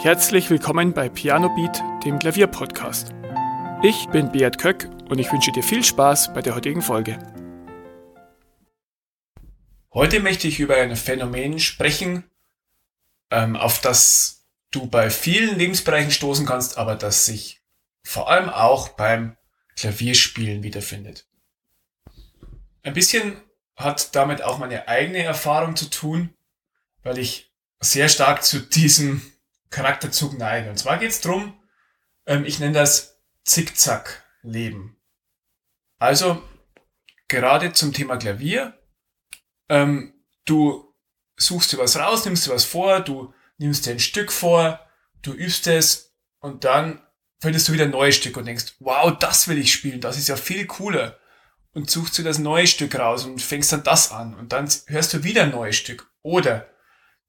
Herzlich willkommen bei Piano Beat, dem Klavierpodcast. Ich bin Beat Köck und ich wünsche dir viel Spaß bei der heutigen Folge. Heute möchte ich über ein Phänomen sprechen, ähm, auf das du bei vielen Lebensbereichen stoßen kannst, aber das sich vor allem auch beim Klavierspielen wiederfindet. Ein bisschen hat damit auch meine eigene Erfahrung zu tun, weil ich sehr stark zu diesem Charakterzug neige. Und zwar geht es darum, ähm, ich nenne das Zickzack-Leben. Also gerade zum Thema Klavier, ähm, du suchst dir was raus, nimmst dir was vor, du nimmst dir ein Stück vor, du übst es und dann findest du wieder ein neues Stück und denkst, wow, das will ich spielen, das ist ja viel cooler. Und suchst dir das neue Stück raus und fängst dann das an und dann hörst du wieder ein neues Stück. Oder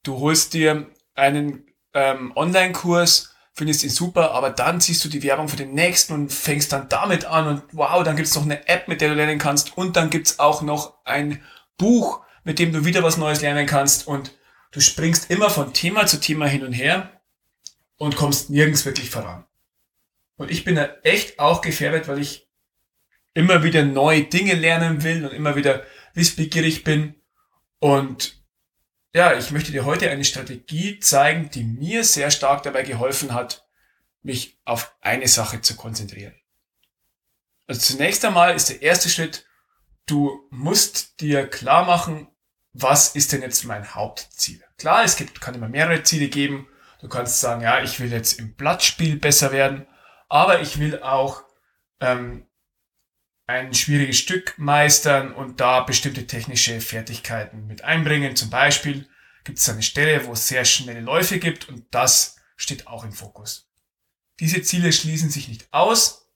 du holst dir einen ähm, Online-Kurs, findest ihn super, aber dann siehst du die Werbung für den nächsten und fängst dann damit an und wow, dann gibt's noch eine App, mit der du lernen kannst und dann gibt's auch noch ein Buch, mit dem du wieder was Neues lernen kannst und du springst immer von Thema zu Thema hin und her und kommst nirgends wirklich voran. Und ich bin da echt auch gefährdet, weil ich immer wieder neue Dinge lernen will und immer wieder wissbegierig bin und ja, ich möchte dir heute eine Strategie zeigen, die mir sehr stark dabei geholfen hat, mich auf eine Sache zu konzentrieren. Also zunächst einmal ist der erste Schritt, du musst dir klar machen, was ist denn jetzt mein Hauptziel? Klar, es gibt, kann immer mehrere Ziele geben. Du kannst sagen, ja, ich will jetzt im Blattspiel besser werden, aber ich will auch ähm, ein schwieriges Stück meistern und da bestimmte technische Fertigkeiten mit einbringen. Zum Beispiel gibt es eine Stelle, wo es sehr schnelle Läufe gibt und das steht auch im Fokus. Diese Ziele schließen sich nicht aus.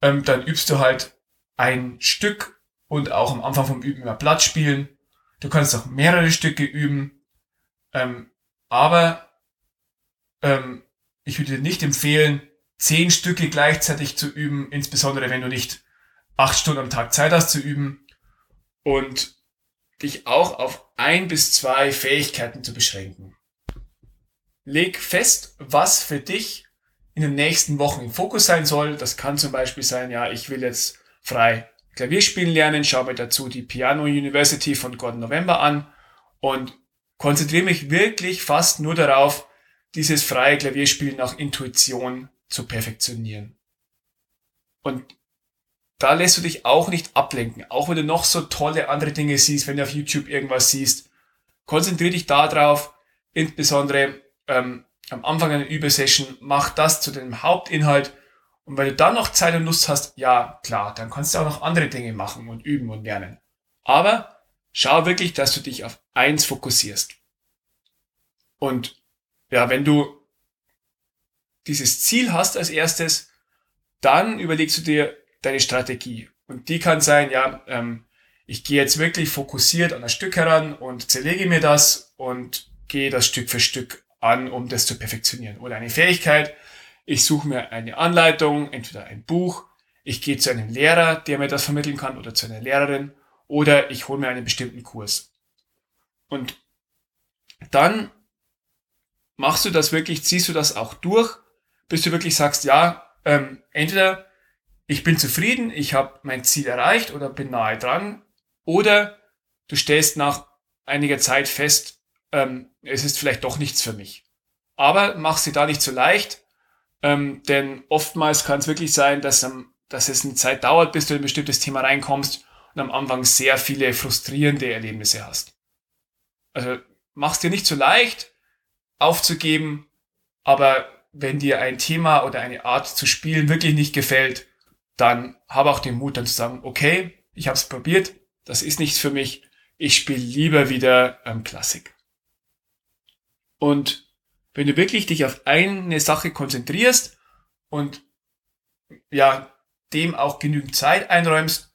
Ähm, dann übst du halt ein Stück und auch am Anfang vom Üben immer Blatt spielen. Du kannst auch mehrere Stücke üben. Ähm, aber ähm, ich würde dir nicht empfehlen, zehn Stücke gleichzeitig zu üben, insbesondere wenn du nicht acht Stunden am Tag Zeit hast zu üben und dich auch auf ein bis zwei Fähigkeiten zu beschränken. Leg fest, was für dich in den nächsten Wochen im Fokus sein soll. Das kann zum Beispiel sein, ja, ich will jetzt frei Klavier spielen lernen, schau mir dazu die Piano University von Gordon November an und konzentriere mich wirklich fast nur darauf, dieses freie Klavierspielen nach Intuition zu perfektionieren. Und da lässt du dich auch nicht ablenken. Auch wenn du noch so tolle andere Dinge siehst, wenn du auf YouTube irgendwas siehst. Konzentriere dich darauf, insbesondere ähm, am Anfang einer Übesession, mach das zu deinem Hauptinhalt. Und wenn du dann noch Zeit und Lust hast, ja, klar, dann kannst du auch noch andere Dinge machen und üben und lernen. Aber schau wirklich, dass du dich auf eins fokussierst. Und ja, wenn du dieses Ziel hast als erstes, dann überlegst du dir, deine Strategie. Und die kann sein, ja, ähm, ich gehe jetzt wirklich fokussiert an das Stück heran und zerlege mir das und gehe das Stück für Stück an, um das zu perfektionieren. Oder eine Fähigkeit, ich suche mir eine Anleitung, entweder ein Buch, ich gehe zu einem Lehrer, der mir das vermitteln kann, oder zu einer Lehrerin, oder ich hole mir einen bestimmten Kurs. Und dann machst du das wirklich, ziehst du das auch durch, bis du wirklich sagst, ja, ähm, entweder ich bin zufrieden, ich habe mein Ziel erreicht oder bin nahe dran. Oder du stellst nach einiger Zeit fest, ähm, es ist vielleicht doch nichts für mich. Aber mach sie da nicht so leicht, ähm, denn oftmals kann es wirklich sein, dass, ähm, dass es eine Zeit dauert, bis du in ein bestimmtes Thema reinkommst und am Anfang sehr viele frustrierende Erlebnisse hast. Also mach's dir nicht so leicht, aufzugeben, aber wenn dir ein Thema oder eine Art zu spielen wirklich nicht gefällt, dann habe auch den Mut dann zu sagen, okay, ich habe es probiert, das ist nichts für mich, ich spiele lieber wieder ähm, Klassik. Und wenn du wirklich dich auf eine Sache konzentrierst und ja, dem auch genügend Zeit einräumst,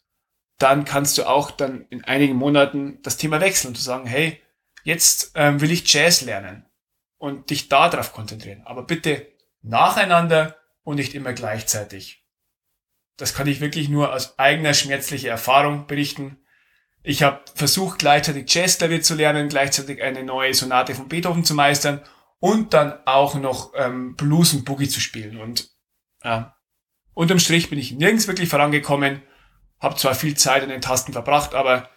dann kannst du auch dann in einigen Monaten das Thema wechseln und zu sagen, hey, jetzt ähm, will ich Jazz lernen und dich darauf konzentrieren. Aber bitte nacheinander und nicht immer gleichzeitig. Das kann ich wirklich nur aus eigener schmerzlicher Erfahrung berichten. Ich habe versucht, gleichzeitig Jazzklavier zu lernen, gleichzeitig eine neue Sonate von Beethoven zu meistern und dann auch noch ähm, Blues und Boogie zu spielen. Und äh, unterm Strich bin ich nirgends wirklich vorangekommen, habe zwar viel Zeit an den Tasten verbracht, aber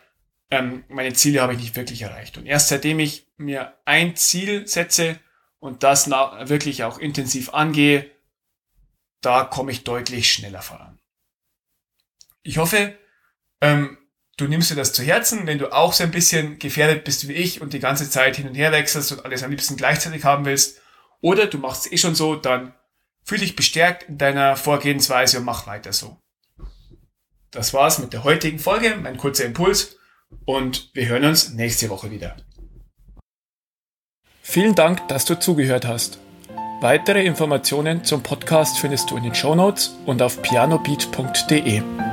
ähm, meine Ziele habe ich nicht wirklich erreicht. Und erst seitdem ich mir ein Ziel setze und das wirklich auch intensiv angehe, da komme ich deutlich schneller voran. Ich hoffe, ähm, du nimmst dir das zu Herzen, wenn du auch so ein bisschen gefährdet bist wie ich und die ganze Zeit hin und her wechselst und alles am liebsten gleichzeitig haben willst. Oder du machst es eh schon so, dann fühl dich bestärkt in deiner Vorgehensweise und mach weiter so. Das war's mit der heutigen Folge, mein kurzer Impuls und wir hören uns nächste Woche wieder. Vielen Dank, dass du zugehört hast. Weitere Informationen zum Podcast findest du in den Show Notes und auf pianobeat.de.